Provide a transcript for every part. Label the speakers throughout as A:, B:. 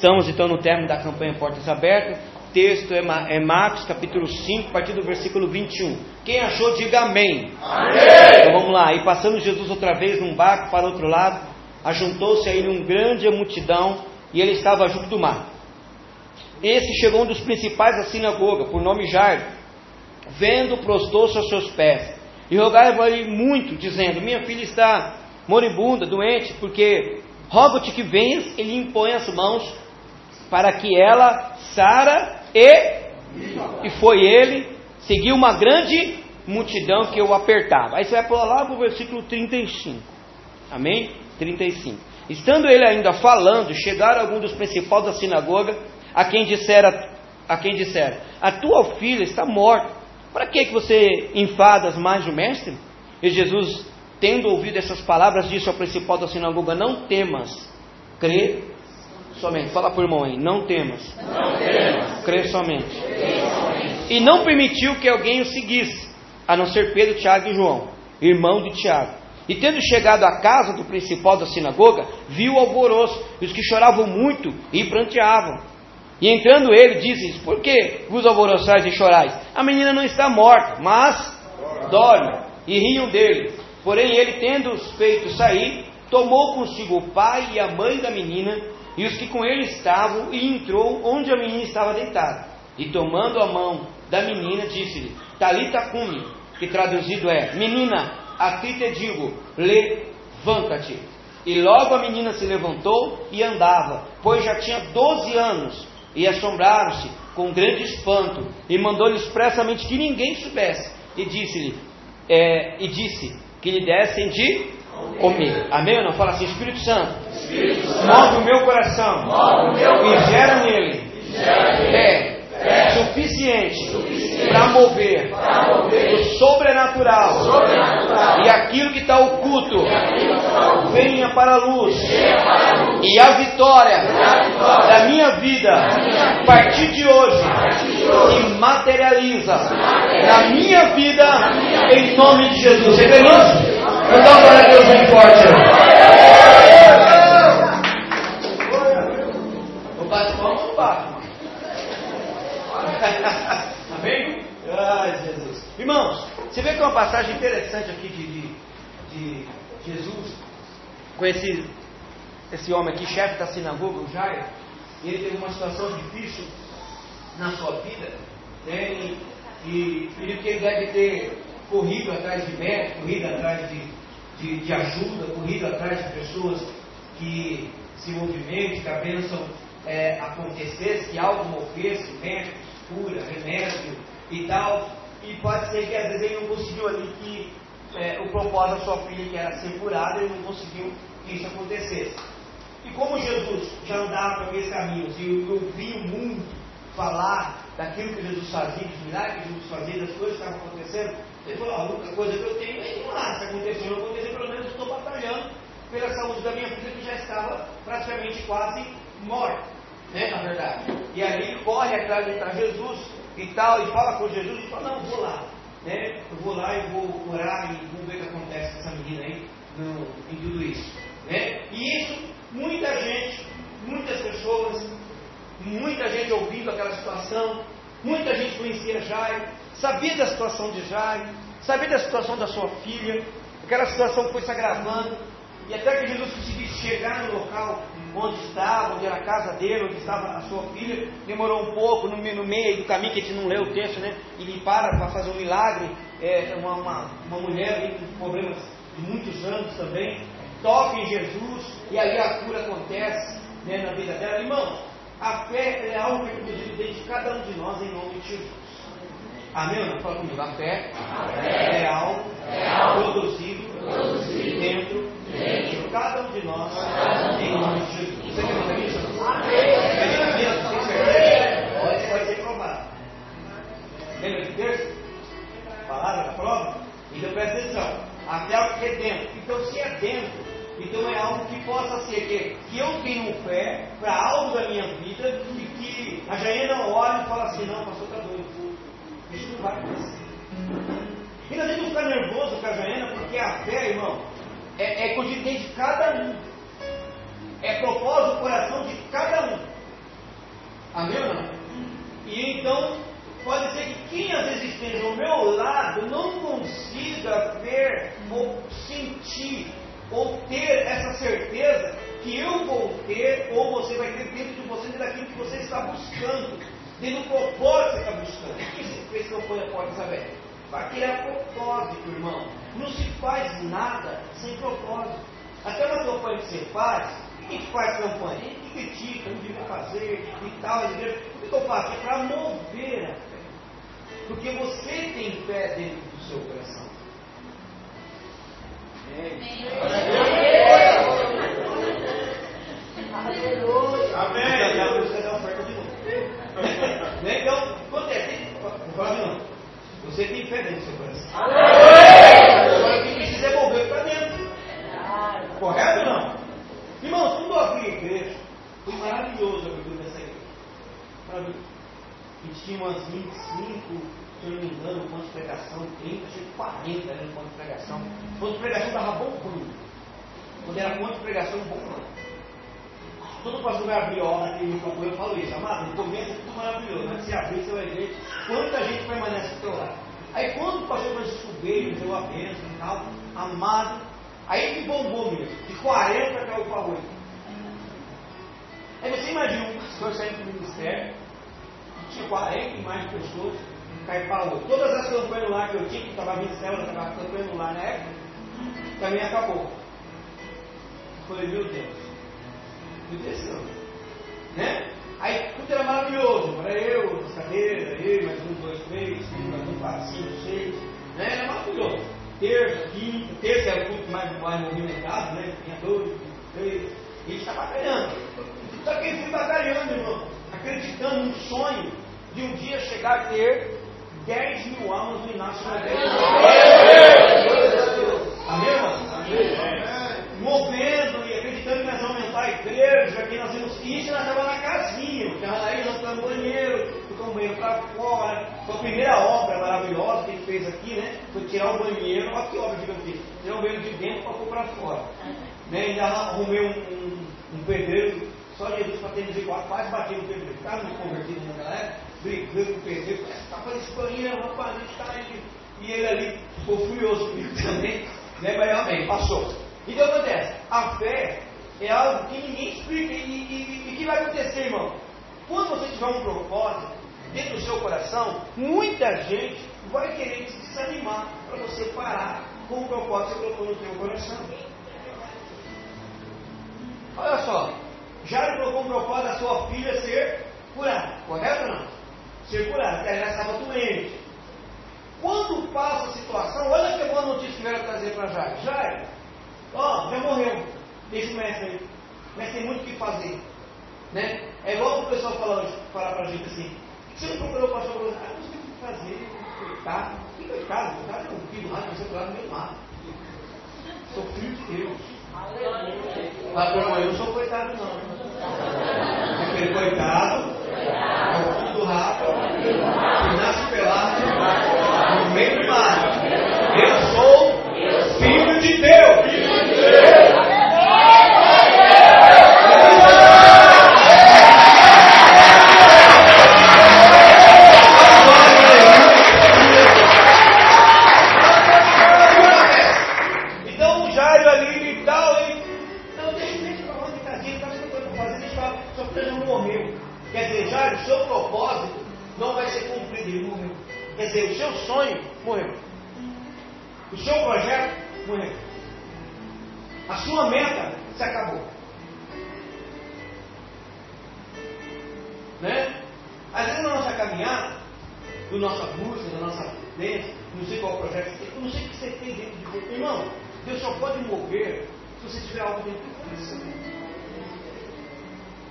A: Estamos então no término da campanha Portas Abertas. Texto é, é Marcos capítulo 5, a partir do versículo 21. Quem achou, diga amém.
B: Amém.
A: Então vamos lá. E passando Jesus outra vez num barco para outro lado, ajuntou-se a ele uma grande multidão e ele estava junto do mar. Esse chegou um dos principais da sinagoga, por nome Jairo. Vendo, prostou-se aos seus pés e rogava-lhe muito, dizendo: Minha filha está moribunda, doente, porque rogo-te que venhas e lhe impõe as mãos para que ela sara e e foi ele, seguiu uma grande multidão que o apertava. Aí você vai pular lá para o versículo 35. Amém? 35. Estando ele ainda falando, chegaram alguns dos principais da sinagoga, a quem dissera, a quem dissera, a tua filha está morta. Para que que você enfadas mais o mestre? E Jesus, tendo ouvido essas palavras, disse ao principal da sinagoga: Não temas, crê somente. Fala para o irmão aí, não temas.
B: Não temas.
A: Crê somente.
B: Crê somente.
A: E não permitiu que alguém o seguisse, a não ser Pedro, Tiago e João, irmão de Tiago. E tendo chegado à casa do principal da sinagoga, viu o alvoroço, e os que choravam muito e pranteavam. E entrando ele, disse-lhes: Por que vos alvoroçais e chorais? A menina não está morta, mas dorme. E riam dele. Porém, ele, tendo-os feito sair, tomou consigo o pai e a mãe da menina e os que com ele estavam, e entrou onde a menina estava deitada. E tomando a mão da menina, disse-lhe: Talita cumi, que traduzido é: Menina, a ti te digo, levanta-te. E logo a menina se levantou e andava, pois já tinha doze anos, e assombraram-se com grande espanto, e mandou-lhe expressamente que ninguém soubesse, e disse-lhe, é, e disse que lhe dessem de comer. Amém ou não? Fala assim, Espírito Santo,
B: Espírito Santo.
A: Move o meu coração, e gera nele. Fé suficiente
B: suficiente
A: para mover o sobrenatural
B: sobrenatural.
A: e aquilo que está oculto.
B: Oculto.
A: Venha para a luz
B: venha para a luz.
A: e a vitória
B: a vitória
A: da minha vida. a partir de hoje se materializa na minha vida em nome de Jesus. Você nisso? Então, glória a Deus bem forte. Ai, Jesus. Irmãos, você vê que é uma passagem interessante aqui de, de, de Jesus com esse, esse homem aqui, chefe da sinagoga, o Jairo. Ele teve uma situação difícil na sua vida, né? E, e, e que ele deve ter corrido atrás de médico, corrido atrás de, de, de ajuda, corrido atrás de pessoas que se movimentem, que a bênção é, acontecesse, que algo movesse, médicos, cura, remédio e tal. E pode ser que às vezes ele não conseguiu ali que é, o propósito da sua filha, que era ser curada, ele não conseguiu que isso acontecesse. E como Jesus já andava por aqueles caminhos e ouvia o mundo falar daquilo que Jesus fazia, dos milagres que Jesus fazia, das coisas que estavam acontecendo, ele falou: a única coisa que eu tenho é ir lá. Se acontecer ou não acontecer, pelo menos eu estou batalhando pela saúde da minha filha que já estava praticamente quase morta, né, na verdade. E aí ele corre atrás de Jesus e tal, e fala com Jesus e fala: Não, vou lá. Né? Eu vou lá e vou orar e vou ver o que acontece com essa menina aí no, em tudo isso. Né? E isso, muita gente, muitas pessoas, muita gente ouvindo aquela situação, muita gente conhecia Jairo, sabia da situação de Jairo, sabia da situação da sua filha, aquela situação foi se agravando, e até que Jesus conseguisse chegar no local onde estava, onde era a casa dele, onde estava a sua filha, demorou um pouco, no, no meio do caminho, que a gente não leu o texto, né? E ele para para fazer um milagre, é, uma, uma, uma mulher ali com problemas de muitos anos também, toca em Jesus, e aí a cura acontece né, na vida dela. Irmãos, a fé é algo que é produzido dentro de cada um de nós em nome de Jesus. Amém? Não? Fala comigo. A fé, é algo produzido, dentro, de cada um de nós em nome de Jesus. Você quer dizer isso? Amém. Tem? Pode, pode ser provado. Lembra de terça? Falaram da prova? Então presta atenção. Até algo que é dentro. Então, se é dentro, então é algo que possa ser que, que eu tenho fé para algo da minha vida e que a Jaena olha e fala assim, não, pastor está doido. Isso não vai acontecer. E nós temos que ficar nervoso com a Jaena, porque a fé, irmão, é, é consciência de cada um. É propósito do coração de cada um. Amém ou não? E então, pode ser que quem às vezes esteja ao meu lado não consiga ver ou sentir ou ter essa certeza que eu vou ter ou você vai ter dentro de você, dentro daquilo que você está buscando, dentro do propósito que você está buscando. O que você fez que eu ponho a porta aberta? Para criar propósito, irmão. Não se faz nada sem propósito. Até uma campanha que você faz, quem faz campanha? Quem critica, não devia fazer e tal. O que eu faço? É para mover a fé. Porque você tem fé dentro do seu coração. Amém. Aleluia. Amém. Já vou fazer a oferta de novo. né? Então, acontece. Flávio, você tem fé dentro do seu coração. Agora, quem precisa é mover para dentro. Correto ou não? Irmãos, quando eu abri a igreja, foi maravilhoso a abertura dessa igreja. Maravilhoso. A gente tinha umas 25, se eu não me engano, de pregação, 30, achei 40 era no ponto de pregação. O ponto de pregação estava bombando. Quando era ponto de pregação, bombando. Todo pastor vai abrir obra aqui no campo, eu falo isso, amado, é tudo maravilhoso, mas se abrir, você vai ver quanta gente permanece do teu lado. Aí quando o pastor vai descobrir, deu a bênção e tal, amado, aí que bombou mesmo, de 40 caiu para 8. Aí você imagina um pastor saindo do ministério, tinha 40 e mais pessoas, cai para 8. Todas as campanhas lá que eu tinha, que estava ministério, estava campanhando lá na época, também acabou. Eu falei, meu Deus desceu. Né? Aí tudo era maravilhoso. Era eu, as cadeiras, eu, mais um, dois, três, mais um, quatro, cinco, seis. Né? Era maravilhoso. Terça, quinta, terça era o culto mais, mais movimentado, né? Tinha dois, três. E a gente está batalhando. Só que ele foi batalhando, irmão. Acreditando no sonho de um dia chegar a ter 10 mil almas no Inácio Amém, irmão? Movendo que a igreja, que nós vamos. Isso nós estávamos na casinha, porque aí nós estamos no banheiro, ficamos banheiro para fora. Foi a primeira obra maravilhosa que ele fez aqui, né? Foi tirar o banheiro, olha que obra gigante, tirar o banheiro de dentro para pôr para fora. Né? Ainda arrumei um, um, um pedreiro, só Jesus para ter misericórdia, quase bati no pedreiro. Estava me convertido na galera, brigando com o pedreiro, está fazendo esse banheiro, rapaz, a gente está aí. E ele ali ficou furioso comigo também, né? Mas amém, passou. Então acontece, a fé é algo que ninguém explica. E o que vai acontecer, irmão? Quando você tiver um propósito dentro do seu coração, muita gente vai querer te desanimar para você parar com o propósito que colocou no seu coração. Olha só, já colocou um propósito da sua filha ser curada, correto ou não? Ser curada, porque ela estava doente. Quando passa a situação, olha que boa notícia que veio trazer para Jair. Jair, ó, já morreu. Deixa o mestre aí. Mestre tem muito o que fazer. Né? É igual o pessoal fala, fala pra gente assim, você não procurou o pastor falou, ah, não sei o que fazer, coitado. Que coitado, coitado é um filho lá, você lá no meio mar. Sou filho de Deus. Lá por eu não sou coitado não. Aquele coitado é o filho do rato que nasce pelado no meio do mar. Eu sou filho de Deus. O seu projeto morreu. A sua meta se acabou. Né? Às vezes na nossa caminhada, na nossa busca, na nossa dentro, não sei qual projeto você tem, não sei o que você tem dentro de você. Irmão, Deus só pode mover se você tiver algo dentro de você.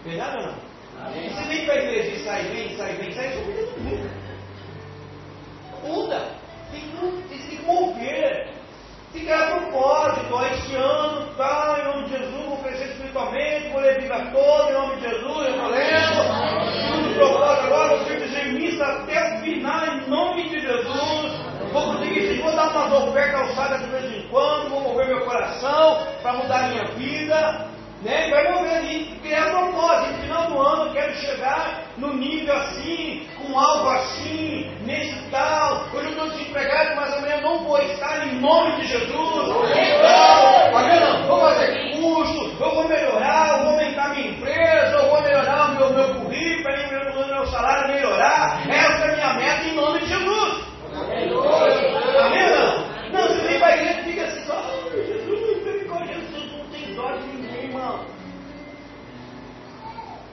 A: Verdade ou não? Amém. Você vem para a igreja e sai bem, sai bem, sai não muda muda. Tem que, mover. Que criar propósito. Este ano, tá, em nome de Jesus, vou crescer espiritualmente, vou ler a toda, em nome de Jesus, eu estou lendo. Tudo propósito agora, vou dizer missa até o final, em nome de Jesus. Vou conseguir, vou dar umas ofertas alçadas de vez em quando, vou mover meu coração para mudar minha vida. Né? Vai mover ali, criar propósito. No final do ano, quero chegar no nível assim, com algo assim, nesse tal. Hoje eu estou desempregado, mas amanhã não vou estar em nome de Jesus. Então, não, vou fazer curso, eu vou melhorar, eu vou aumentar minha empresa, eu vou melhorar o meu, meu currículo, para meu, meu salário melhorar. Essa é a minha meta em nome de Jesus. Amém não? Não, você vem para a igreja e fica assim, só, oh, Jesus, Jesus não tem dó de ninguém, irmão.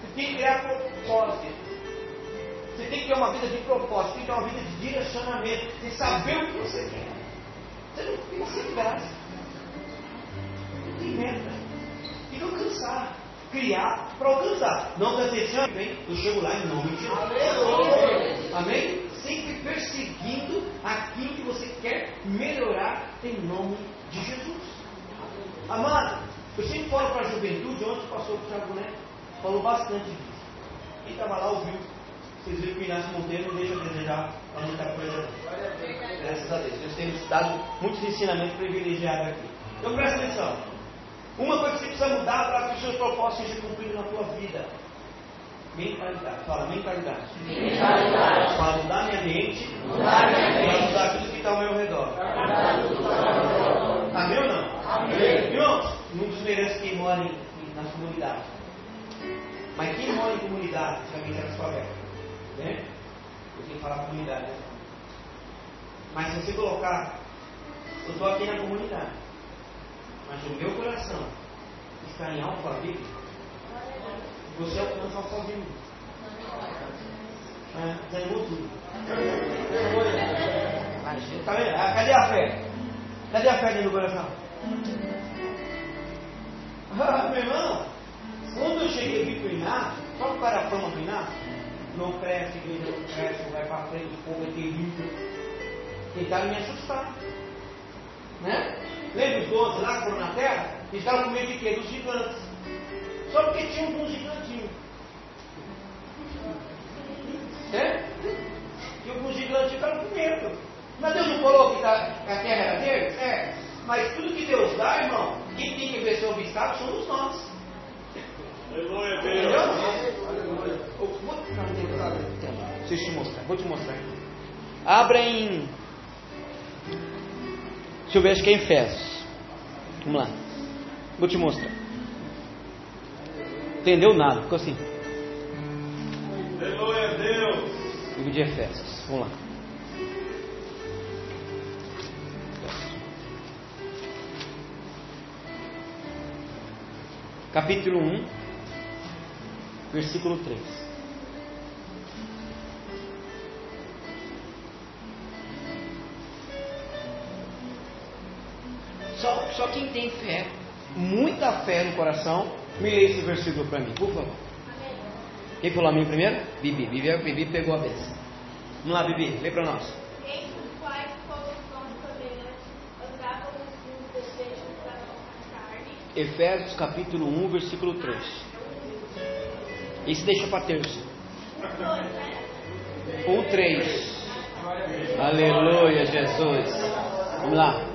A: Você tem que criar propósito. Você tem que ter uma vida de propósito, tem que ter uma vida de direcionamento, de saber o que você quer. Você não fica sem graça. Não tem meta. Tem que alcançar. Criar para alcançar. Não decepcione, bem, eu chego lá em nome de Jesus. Amém? Sempre perseguindo aquilo que você quer melhorar em nome de Jesus. Amado, eu sempre falo para a juventude, ontem o pastor Thiago Neto falou bastante disso. Quem estava lá ouviu vocês viram que o Inácio Monteiro não deixa a desejar a muita coisa. Graças a Deus. Nós temos dado muitos ensinamentos privilegiados aqui. Então presta atenção. Uma coisa que você precisa mudar para que os seus propósitos sejam cumpridos na tua vida. Mentalidade. Fala, mentalidade.
B: Mentalidade.
A: Para mudar minha mente.
B: Mudar minha mente.
A: Para mudar tudo que está ao meu redor. Amém ou não?
B: Amém.
A: Irmãos, não desmerece quem mora em, nas comunidades. Mas quem mora em comunidade, também está descoberto. Né? Eu tenho que falar comunidade. Né? Mas se você colocar, eu estou aqui na comunidade, mas o meu coração está em alfabeto, você alcança sozinho. É, desanimou tudo. Tá vendo? Ah, cadê a fé? Cadê a fé do coração? Ah, meu irmão, quando eu cheguei aqui o Inácio, só para a fama Inácio, não cresce, igreja não cresce, vai para frente, o povo é terrível. Tentaram me assustar. Né? Lembra os 12 lá que foram na terra? Estavam com medo de quê? Dos gigantes. Só porque tinha alguns gigantinhos. É? E alguns gigantes ficaram com medo. Mas Deus não falou que, tá, que a terra era deles? É. Mas tudo que Deus dá, irmão, quem tem que vencer o obstáculo somos nós. Deixa eu te mostrar, vou te mostrar. Abra em. Deixa eu ver, acho que é em Efésios. Vamos lá. Vou te mostrar. Entendeu nada, ficou assim.
C: Aleluia, Deus.
A: Livro de Efésios. Vamos lá. Capítulo 1, versículo 3. Só, só quem tem fé, muita fé no coração, me lê esse versículo para mim, por favor. Quem falou a mim primeiro? Bibi. Bibi, Bibi pegou a benção. Vamos lá, Bibi, lê para nós. Efésios capítulo 1, versículo 3. Isso deixa para terça. 1, 3. Aleluia, Jesus. Vamos lá.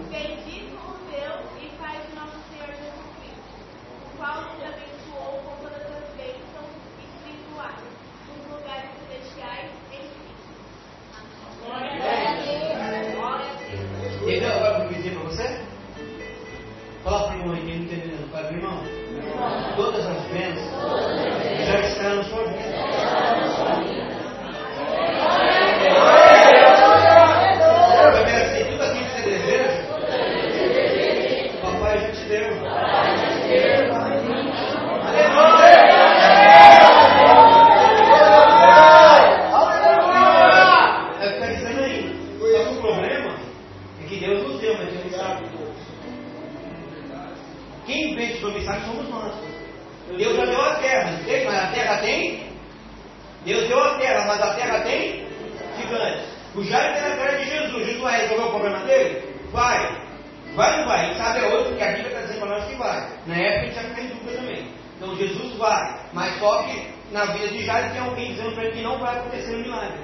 A: Na época a gente já fica em dúvida também. Então Jesus vai. Mas só que na vida de Jairo tem alguém dizendo para ele que não vai acontecer um milagre.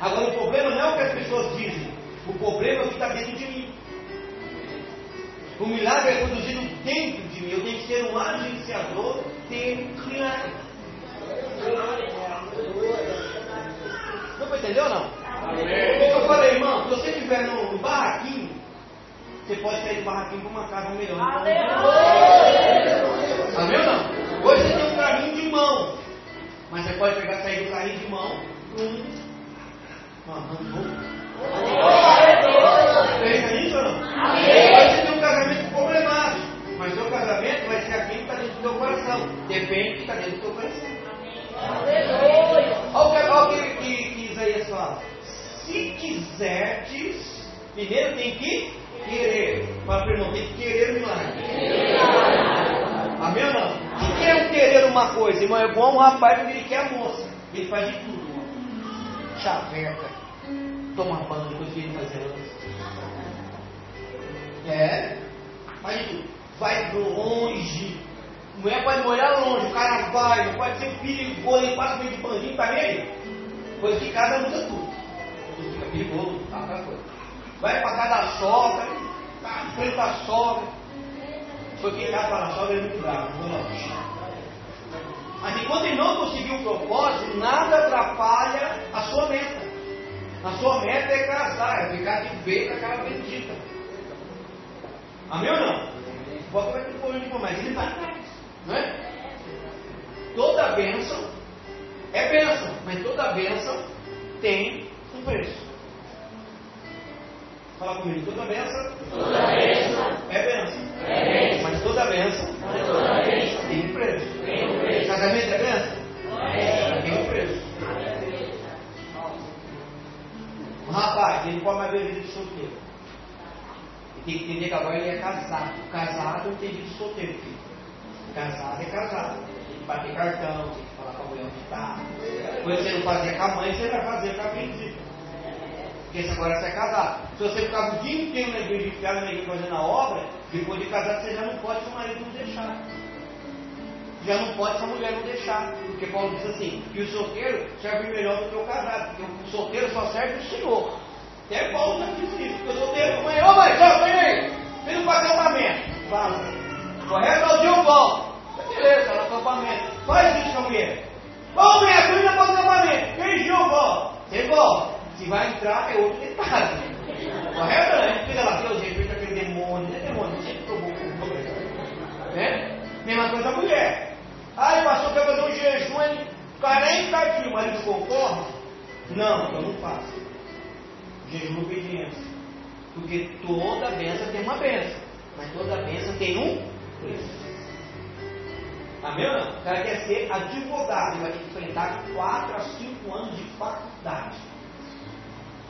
A: Agora o problema não é o que as pessoas dizem. O problema é o que está dentro de mim. O milagre é produzido dentro de mim. Eu tenho que ser um agenciador de milagre. entendeu ou não? Como eu falei, irmão, se você estiver no, no barraquinho, você pode sair do barraquinho para uma casa melhor. Amém ou não? Hoje você tem um carrinho de mão. Mas você pode pegar, sair do carrinho de mão para um. Uma Pensa nisso ou não? Hoje você tem um casamento problemático. Mas seu casamento vai ser aquilo que está dentro do teu coração. Depende do que está dentro do teu coração. Olha o que, olha o que, que, que Isaías fala. Se quiserdes, primeiro tem que querer. Fala para o irmão, tem que querer o milagre. Amém ou não? O que é um querer uma coisa? Irmão, é igual um rapaz que ele quer a moça. Ele faz de tudo. irmão. Chaveca. Toma banho, depois ele fazer antes. É. Faz de tudo. Vai longe. Mulher pode morar longe, o cara vai, não pode ser perigoso, ele passa meio de bandinho, tá nem Coisa que casa muda tudo. Tudo fica perigoso, tá aquela coisa. Vai pra casa da sogra, tá em frente da sogra. Foi que casa para a sogra é muito bravo. Mas enquanto ele não conseguiu o propósito, nada atrapalha a sua meta. A sua meta é casar, é ficar de ver com aquela bendita. Amém ou não? Bota vai ter polêmica, mas ele vai atrás. Não é? Toda bênção é bênção, mas toda bênção tem um preço. Fala comigo, toda bênção,
B: Toda bênção
A: é bênção.
B: é bênção,
A: Mas toda bênção
B: mas toda bênção
A: tem um preço.
B: tem um preço.
A: Casamento é bênção?
B: É.
A: Tem um preço. Um rapaz, ele mais ver vida de solteiro. Ele tem que entender que agora ele é casado. Casado não tem vida de solteiro, filho. Casado é casado. Tem que bater cartão, tem que falar com a mulher onde está. Coisa que você não fazia com a mãe, você vai fazer com a bendita. Porque se agora você é casado. Se você ficava o dia inteiro na igreja enfiado na igreja fazendo a obra, depois de casado você já não pode, seu marido não deixar. Já não pode se a mulher não deixar. Porque Paulo diz assim, que o solteiro serve melhor do que o casado. Porque o solteiro só serve o Senhor. Até Paulo já disse isso. Porque o solteiro, mãe, ô mãe, só vem aí. Vem para acampamento. Fala. Correto ao dia eu. Beleza, tá no acampamento. Faz isso com a mulher. Ô mulher, tu ainda para o acampamento. Eu volto. Você volta. Se vai entrar, é outro detalhe. Correto, né? Fica lá, Deus, respeita aquele demônio. Não é demônio, sempre com Né? Mesma coisa a mulher. Ai, pastor, quer fazer um jejum em 40 dias, o marido concorda? Não, eu não faço. Jejum obediência. Porque toda benção tem uma benção. Mas toda benção tem um preço. Amém ou não? O cara quer ser advogado, ele vai ter que enfrentar 4 a 5 anos de faculdade.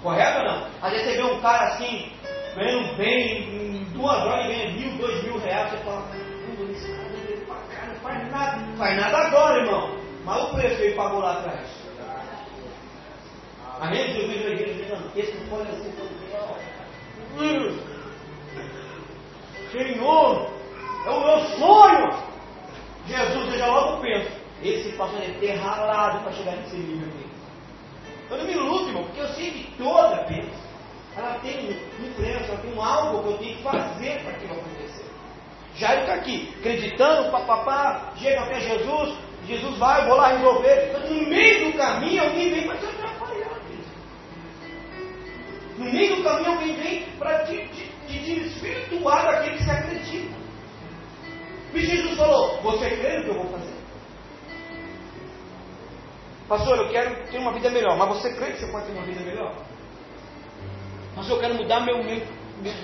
A: Correto ou não? Às vezes você vê um cara assim, ganhando bem, em duas horas ele ganha mil, dois mil reais, você fala, "Caramba, esse cara cá, não faz nada. Não faz nada agora, irmão. Mas o preço ele pagou lá atrás. Amém? Jesus veio na esse não pode ser tão real. Senhor, é o meu sonho. Jesus, eu já logo penso, esse pastor deve ter ralado para chegar nesse nível aqui. Eu não me iludo, irmão, porque eu sei que toda bênção ela tem um influência, ela tem um algo que eu tenho que fazer para aquilo acontecer. Já está aqui, acreditando, papapá, chega até Jesus, Jesus vai, eu vou lá resolver. No meio do caminho alguém vem para te atrapalhar. No meio do caminho alguém vem para te, te, te desvirtuar daquilo que você acredita. E Jesus falou, você crê no que eu vou fazer? Pastor, eu quero ter uma vida melhor, mas você crê que você pode ter uma vida melhor? Pastor, eu quero mudar meu, meu, meu,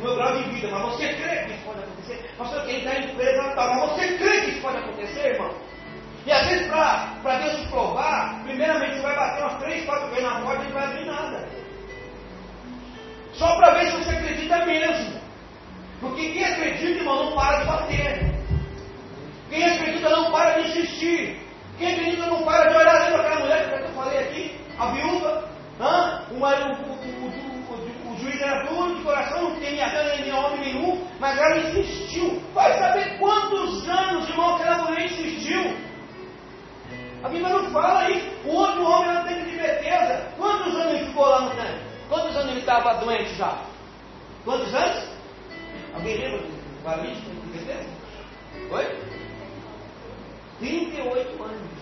A: meu grau de vida, mas você crê que isso pode acontecer? Pastor, eu quero entrar em empresa tal, mas você crê que isso pode acontecer, irmão? E às vezes, para Deus te provar, primeiramente você vai bater umas três, quatro vezes na porta e não vai abrir nada. Só para ver se você acredita mesmo. Porque quem acredita, irmão, não para de bater. Quem acredita não para de insistir. Quem acredita não para de olhar ali para aquela mulher que eu falei aqui, a viúva? O, o, o, o, juiz era duro de coração, não tinha nem homem nenhum, mas ela insistiu. Vai saber quantos anos, irmão, aquela mulher insistiu. A Bíblia não fala isso. O outro homem não teve de Betesda. Quantos anos ele ficou lá no tanque? Quantos anos ele estava doente já? Quantos anos? Alguém lembra do paralítico de Betesda? Oi? 38 anos.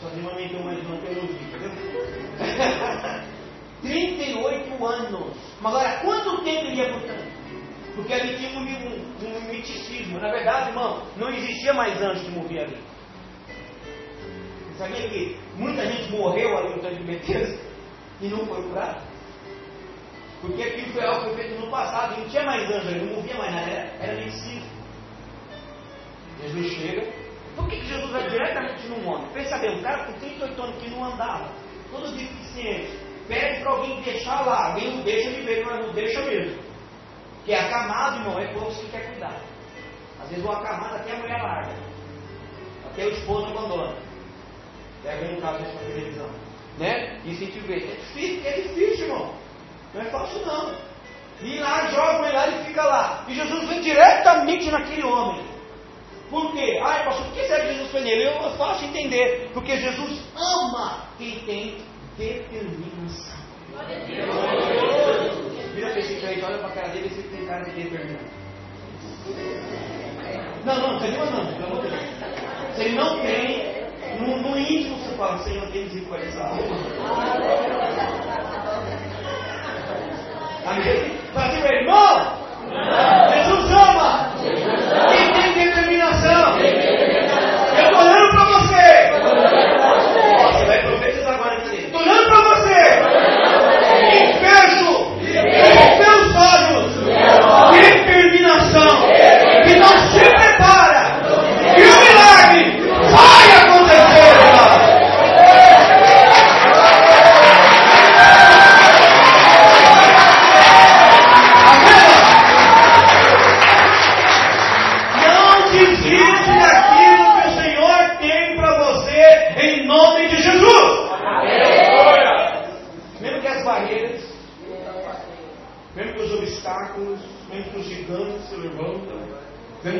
A: Só irmãs aumentou mais uma teologia, entendeu? 38 anos. Mas agora, quanto tempo ele ia por tanto? Porque ali tinha um, um, um miticismo. Na verdade, irmão, não existia mais anjo que morria ali. Sabia que muita gente morreu ali no tanque de Betesda e não foi curado? Porque aquilo foi algo que foi feito no passado, não tinha mais anjo, não movia mais nada, era, era medicina. Jesus chega. Por que, que Jesus vai diretamente no homem? Pensa bem, um cara com 38 anos que não andava, todo deficiente, pede para alguém deixar lá, alguém não deixa de ver, mas não deixa mesmo. Que é acamado, irmão, é povo que quer cuidar. Às vezes o acamado até a mulher larga, até o esposo abandona. Pega um caso dessa televisão. Né? Vê, é difícil, é difícil, irmão. Não é fácil não. E lá joga ele lá e fica lá. E Jesus vem diretamente naquele homem. Por quê? Ai, pastor, por que será que Jesus foi nele? Eu, faço entender. Porque Jesus ama quem tem determinação. Vira para esse crente, olha para a cara dele e você tem cara de determinação. Não, não, você não, não, pelo amor de Deus. Se ele não tem, no, no íntimo você fala, Senhor, tem alma. Amém? Fala assim, meu irmão, Jesus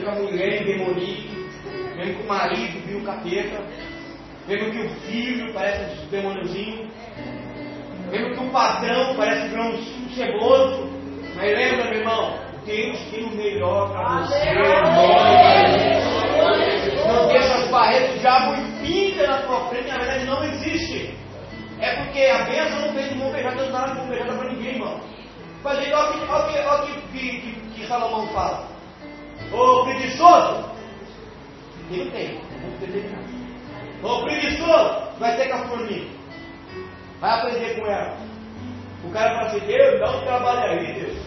A: que a mulher endemonique, mesmo que o marido viu o capeta, mesmo que o filho parece um demôniozinho, mesmo que o patrão parece um ceboso, mas lembra, meu irmão, Deus tem o melhor para você. Não deixa as barreiras do diabo impinta na tua frente, na verdade não existe. É porque a bênção não fez de mão beijada, não dá de mão beijada para ninguém, irmão. Mas olha o que, que, que, que Salomão fala. Ô preguiçoso, ele não tem, é muito determinado. Ô preguiçoso, vai ter com a formiga. Vai aprender com ela. O cara fala assim, Deus, dá um trabalho aí, Deus.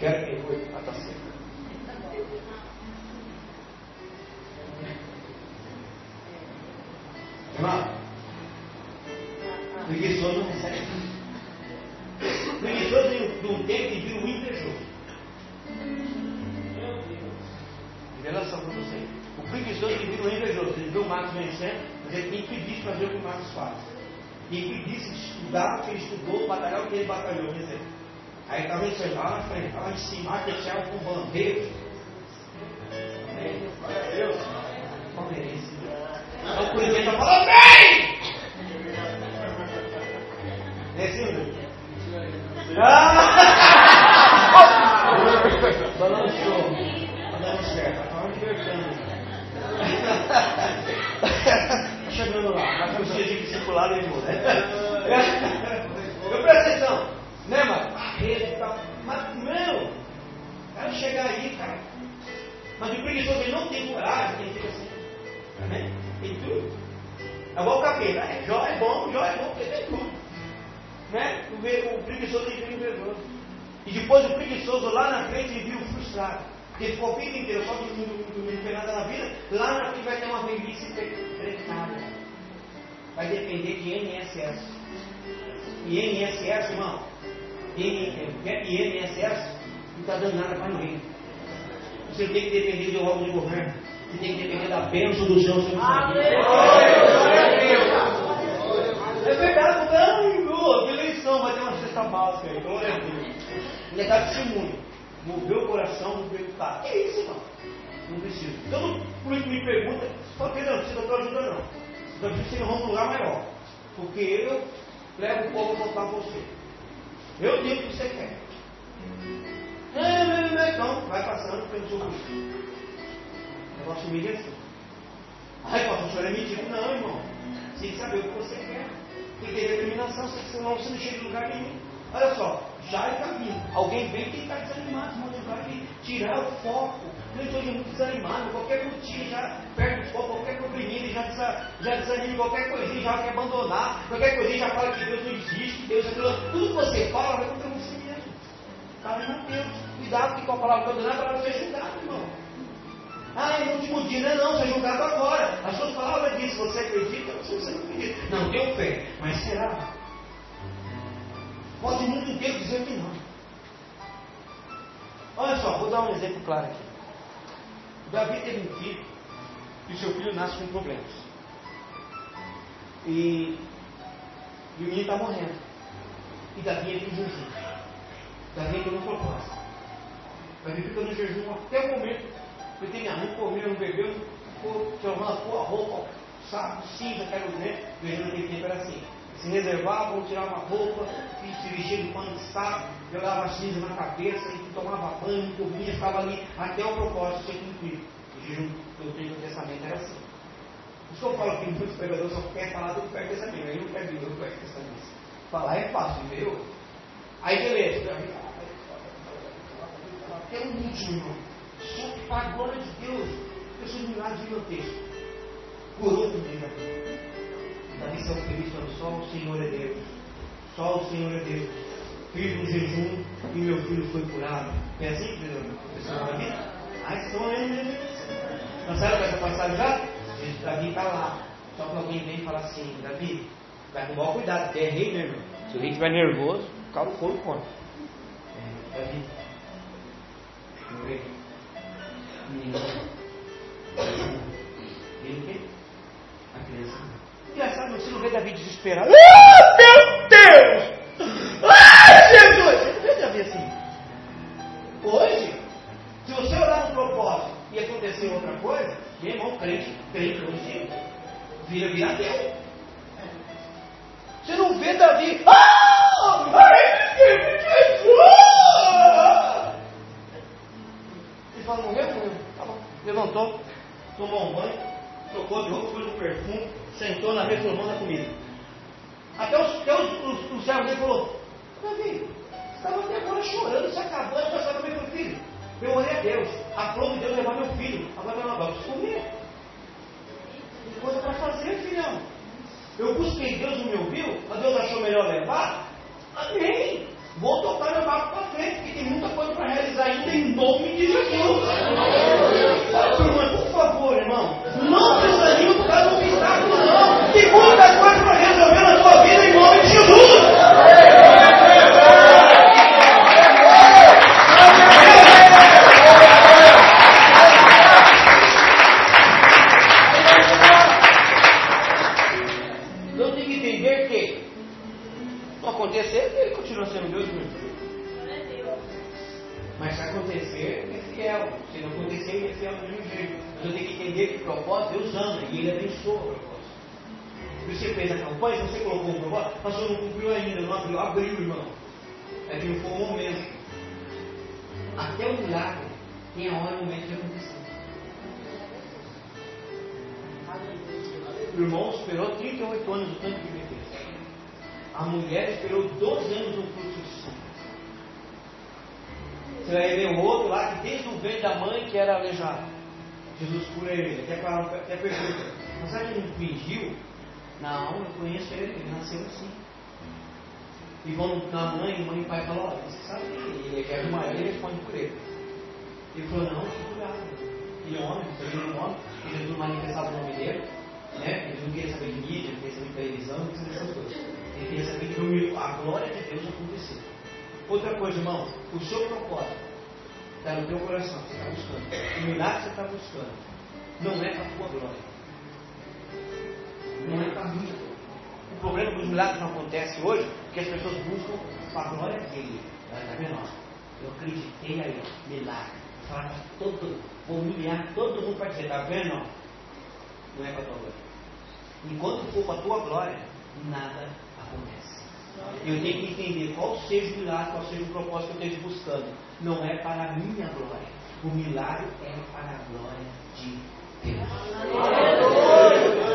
A: Quero que foi? Ah, tá certo. Irmão, preguiçoso não recebe. Preguiçoso de um tempo que vira um invejoso. Revelação para você. O preguiçoso que vira um invejoso. Ele vê o Marcos vencendo, mas ele tem preguiça de fazer o que o Marcos faz. Tem preguiça de estudar o que ele estudou, batalhar o que ele batalhou. Quer dizer, Aí estava vencendo lá na frente, lá em cima, lá deixava com bandeira. Glória a Deus. Palmeirense. Então por ele está falando, assim, meu? Ah! Balançou. Dando certo, falando libertando. Está chegando lá, na consciência de discipulado ele muda. Eu presta atenção, né, mano? A rede e tal. Mas, meu, quero chegar aí, cara. Mas o preguiçoso não tem coragem, assim. Tem tudo. É igual o capeta. É, jó é bom, jó é bom, porque tem tudo. Né? O, o preguiçoso ele vira invejoso. E depois o preguiçoso lá na frente ele viu frustrado. Porque ele ficou a vida inteira só dormindo, dormindo, não fez nada na vida. Lá na frente vai ter uma velhice precária. Vai depender de INSS. E INSS, irmão, INSS não está dando nada para ninguém. Você tem que depender de órgão de governo. Você tem que depender da bênção do Senhor vida. É verdade, não, eleição, vai ter uma cesta básica aí, glória a Deus. Ele é dar testemunho. Moveu o coração, moveu o tá. Que isso, irmão? Não precisa. Então, por isso me pergunta, só que não, precisa da tua ajuda não. Então precisa ir num lugar maior. Porque eu levo o povo a votar você. Eu digo o que você quer. É, não, não, não, então, vai passando pelo seu curso. nosso meio é assim. Ai, pastor, o senhor é mentiroso. Não, irmão. Tem que saber o que você quer. Que ter determinação, senão você não chega em lugar nenhum. Olha só, já está vindo. Alguém vem que está desanimado, irmão, vai tirar o foco. Eu estou muito desanimado, qualquer rotina já perde o foco, qualquer probleminha já, já desanima, qualquer coisinha já quer abandonar, qualquer coisinha já fala que Deus não existe, Deus é. Tudo que você fala vai contra você mesmo. Está vendo Deus. Cuidado que com a palavra não é para você julgado, irmão. Ah, no último dia, não é não, você é julgado agora. As suas palavras dizem, você acredita, você não acredita. Não, tenho fé, mas será? Pode muito inteiro dizer que não. Olha só, vou dar um exemplo claro aqui. Davi teve um filho e seu filho nasce com problemas. E, e o menino está morrendo. E Davi entra em jejum. Davi entra no propósito. Davi fica no jejum até o momento que tem minha mãe comeu, não bebeu, ficou tirando a roupa, saco, cinza, quero ver. O jejum naquele tempo era assim. Se reservavam, tirar uma roupa, se vestia de pano de saco, jogava cinza na cabeça e tomava banho, comia, ficava ali até o propósito ser cumprido. O jejum do Antigo Testamento era assim. Que eu falo que muitos pregadores só querem falar do Velho Testamento, aí não quer vir do Velho Testamento. Falar é fácil, entendeu? Aí beleza, até o último, irmão. Só que para a glória de Deus, eu sou milagre gigantesco. Por outro dia, Davi são quando só o Senhor é Deus. Só o Senhor é Deus. Fiz um jejum e meu filho foi curado. É assim pessoal Davi? Ai, só é mesmo. Não sabe com essa passagem já? Davi está lá. Só que alguém vem e fala assim, Davi, vai com maior cuidado, porque é rei, meu irmão. Se o rei estiver nervoso, cala o fogo contra. É, Davi. Meu rei. Ele o quê? A criança. Engraçado, você não vê Davi desesperado. Oh, meu Deus! Ah, Jesus! Você não vê Davi assim. Hoje, se você olhar no propósito e acontecer outra coisa, meu irmão, crente, crente hoje, vira vira Deus. Você não vê Davi. Ah! Ai, Jesus! Ele fala, morreu, morreu. Tá bom. Levantou, tomou um banho, trocou de roupa, pôs um perfume, sentou na mesa tomando a comida. Até os, até os, os, os servos dele falou, Davi, você estava até agora chorando, se acabando, já sabe meu filho. Eu orei a Deus, a flor de Deus levar meu filho. Agora vai lá, preciso comer. Tem coisa para fazer, filhão. Eu busquei Deus não me ouviu, a Deus achou melhor levar. Amém. Vou tocar meu barco para frente, porque tem muita coisa para realizar ainda em nome de Jesus. Turma, por favor, irmão, não desanime por causa do obstáculo, não. Tem propósito Deus ama e ele abençoa o propósito. Você fez a campanha, você colocou um propósito, pastor não cumpriu ainda, não abriu, abriu, irmão. É não foi o momento. Até o milagre tem a hora e o momento de acontecer. O irmão esperou 38 anos o tanto de bebês. A mulher esperou 12 anos no fluxo de sangue. Você vai ver o outro lá que desde o ventre da mãe que era aleijado. Jesus cura ele. Até, até pergunta, mas sabe que ele não fingiu? Não, eu conheço ele, ele nasceu assim. E vão na mãe, mãe e pai falam, olha, você sabe que ele quer uma ele responde por ele. Ele falou, não, estou curado. E homem, você viu o nome, e Jesus manifestava o nome dele, né? Ele não queria saber de mídia, não queria saber de televisão, não queria saber dessas coisas. Ele queria saber que a glória de Deus aconteceu. Outra coisa, irmão, o seu propósito está no teu coração, você está buscando. O milagre que você está buscando não é para a tua glória. Não é para mim. O problema é que os milagres não acontecem hoje é que as pessoas buscam para a glória dele. Está vendo? Eu acreditei aí, milagre. Falar para todo, vou humilhar todo mundo para dizer, está vendo? Não é para a tua glória. Enquanto for para a tua glória, nada acontece. Eu tenho que entender qual seja o milagre, qual seja o propósito que eu esteja buscando. Não é para a minha glória. O milagre é para a glória de Deus.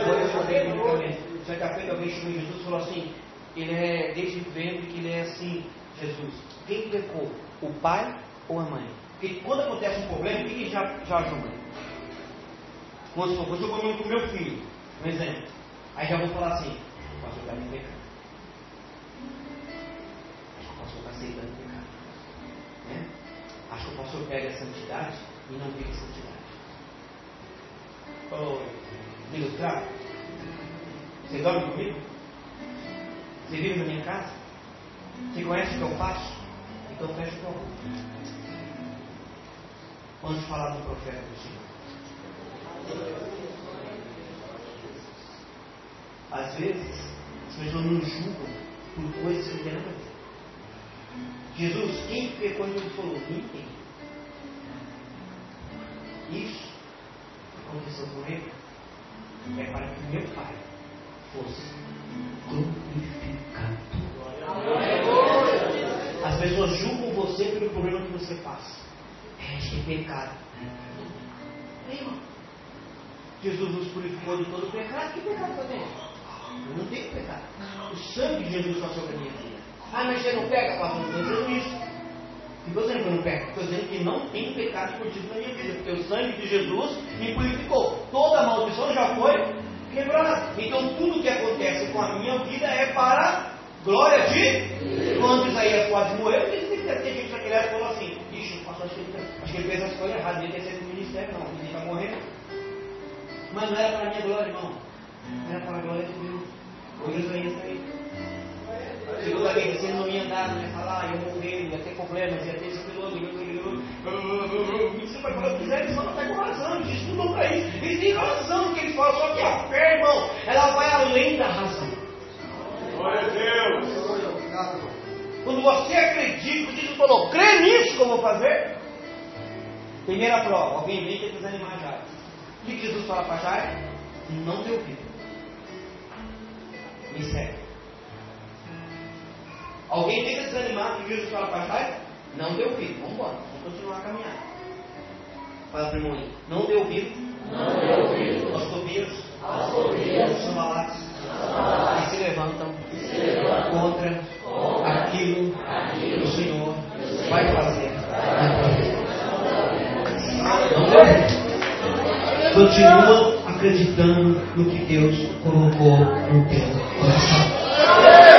A: Agora eu falei biblicamente. Certa feita alguém chegou em Jesus e falou assim, ele é, desde vendo que ele é assim, Jesus, quem pecou? O pai ou a mãe? Porque quando acontece um problema, quem já, já ajuda? Quando eu estou falando com meu filho, um exemplo. Aí já vou falar assim, o pastor está me pecando. O pastor está aceitando o pecado. Né? Acho que o pastor pega a santidade e não vive santidade. Oh, me ilustrar? Você dorme comigo? Você vive na minha casa? Você conhece o que eu faço? Então fecha o teu Vamos falar do profeta do Senhor. Às vezes, as pessoas nos julgam por coisas que não tem nada a ver. Jesus, quem pecou e ele falou? Ninguém. Isso aconteceu com ele é para que meu Pai fosse glorificado. As pessoas julgam você pelo problema que você passa. É, que é pecado. irmão. Jesus nos purificou de todo pecado. Que pecado tenho? Eu não tenho pecado. O sangue de Jesus passou sobre a minha vida. Ah, mas você não pega? Pastor, não dizendo isso. Não estou dizendo que eu não pego. Estou dizendo que não tem pecado escondido na minha vida. Porque o sangue de Jesus me purificou. Toda maldição já foi quebrada. Então tudo que acontece com a minha vida é para glória de. Quando Isaías quase morreu, tem que ter gente naquele falou assim: Ixi, pastor, acho que ele, acho que ele fez as coisas erradas. Ele ter sido no ministério, não. Ele está morrendo. Mas não era para a minha glória, irmão. Era para a glória de Deus. Hoje Isaías está aí. Segunda vez, ele não ia andar, não ia falar, ia morrer, ia ter problemas, ia ter isso, aquilo, aquilo, aquilo. Você vai falar, quiser, eles falam até com razão, eles estudam para isso. Eles têm razão no que eles falam, só que a fé, irmão, ela vai além da razão.
C: Glória a Deus.
A: Quando você acredita, Jesus falou, crê nisso que eu vou fazer. Primeira prova, alguém vem e desanimar Jair. O que Jesus fala para Jair? Não deu ouvido. Me segue. Alguém tenta desanimar que Jesus fala para Jair? Não deu ouvido. Vamos embora, vamos continuar a caminhar. Fala para o. Não deu ouvido.
B: Não deu
A: aos
B: ouvidos
A: Aos samalates.
B: aos
A: Que se levantam
B: se levantam
A: contra aquilo que o Senhor vai fazer. Não deu ouvido. Continua acreditando no que Deus colocou no teu coração.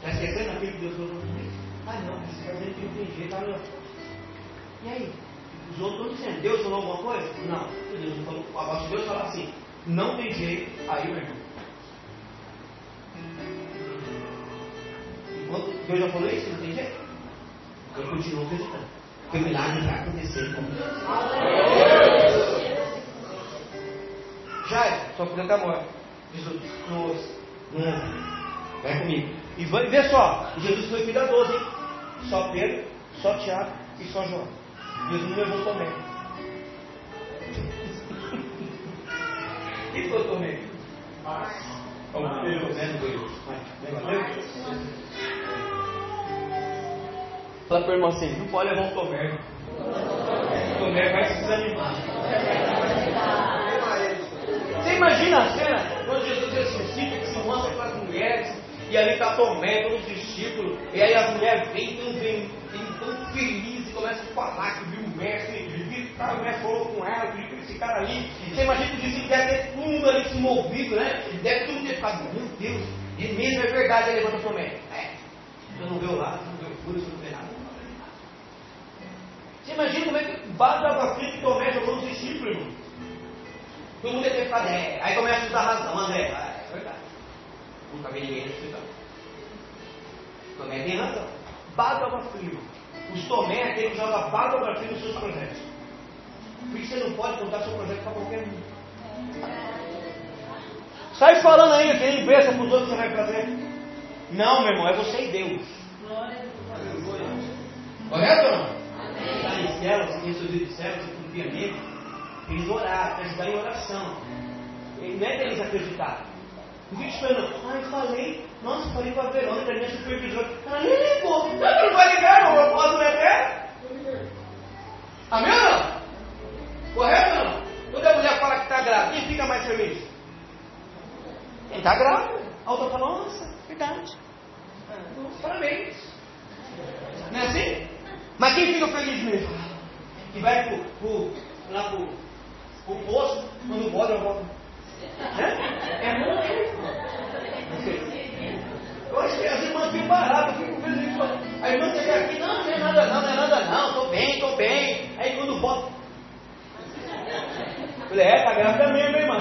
A: Está esquecendo aquilo que Deus falou para você? Ah, não, você está dizendo que não tem jeito. Olha. E aí? Os outros estão dizendo, Deus falou alguma coisa? Não. Deus não falou. Agora, se Deus falar assim, Não tem jeito. Aí, meu irmão. Enquanto Deus já falou isso, não tem jeito. Eu continuo acreditando. Porque o milagre vai acontecer com Já é, sua filha está morta. Jesus, cruz, não, vai comigo. E vai, só, Jesus foi cuidadoso, hein? Só Pedro, só Tiago e só João. Jesus não levou Tomé. Quem foi Tomé? Oh, Deus, né, Deus. Fala para o irmão assim, não pode levar um Tomé. Tomé vai se desanimar. Você imagina a cena quando Jesus ressuscita, que se mostra para as mulheres, e ali está Tomé, todos os discípulos, e aí as mulheres vêm tão, vêm, tão felizes começam a falar que viu o mestre, viu que o mestre falou com ela, que esse cara ali. Você imagina que o discípulo deve ter tudo ali se movido, né? Deve tudo ter ficado, meu Deus, e mesmo é verdade, ele levanta Tomé. É, você não viu lá, você não viu furo, você não vê nada. Você imagina como é que bate água fria que Tomé jogou nos discípulos, irmão. Todo mundo deve ter ficado, é. Aí começa a dar razão, André. Nunca vi ninguém ressuscitar. Tomé tem razão. Água fria. Os Tomé aquele que joga bate água fria nos seus projetos. Por isso você não pode contar seu projeto para qualquer um. Sai falando aí, querendo bênção para os outros que você vai fazer. Não, meu irmão, é você e Deus. Correto ou não? Está em céus, em seus de você confia nele. Eles oraram, ajudar em oração. Não é para eles acreditar. Esperando, ah, eu falei, nossa, falei com a Verônica, minha supervisora. Ela nem ligou. Não, não vai ligar, não, eu posso meter? Amém ou não? Correto ou não? Quando a mulher fala que está grávida, quem fica mais feliz? Quem está grávida. A outra fala, nossa, verdade. Parabéns. Não é assim? Mas quem fica feliz mesmo? Que vai pro, pro, lá pro, pro poço, quando bota, eu volto. É? É muito. Eu acho que as irmãs baratas, eu fico vendo isso. A irmã chega aqui, não, não é nada não, não é nada não, estou bem, estou bem. Aí quando volta. Falei, é, tá grávida mesmo, irmã.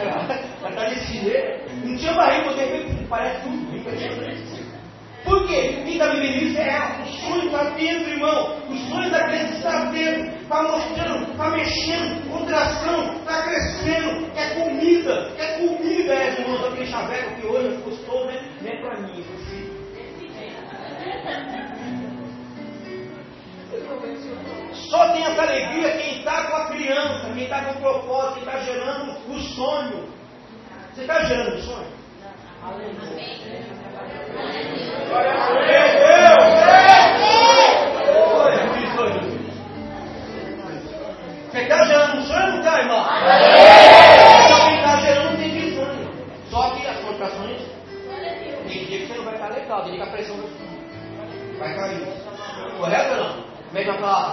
A: Ela tá desse jeito. Não tinha barriga, porque parece tudo. Por quê? Quem está vivendo isso é. O sonho está dentro, irmão. O sonho da criança está dentro. Está mostrando, está mexendo, contração, está crescendo. É comida, é comida, é, irmão. Aquele chaveco que hoje custou, né? Não é para mim, é você. Só tem essa alegria quem está com a criança, quem está com o propósito, quem está gerando o sonho. Você está gerando o sonho?
C: Glória a Deus!
A: Você está gerando um não irmão? Então quem está gerando tem que. Só que as contrações, tem dia que você não vai estar legal, tem que a pressão vai cair. Correto ou não?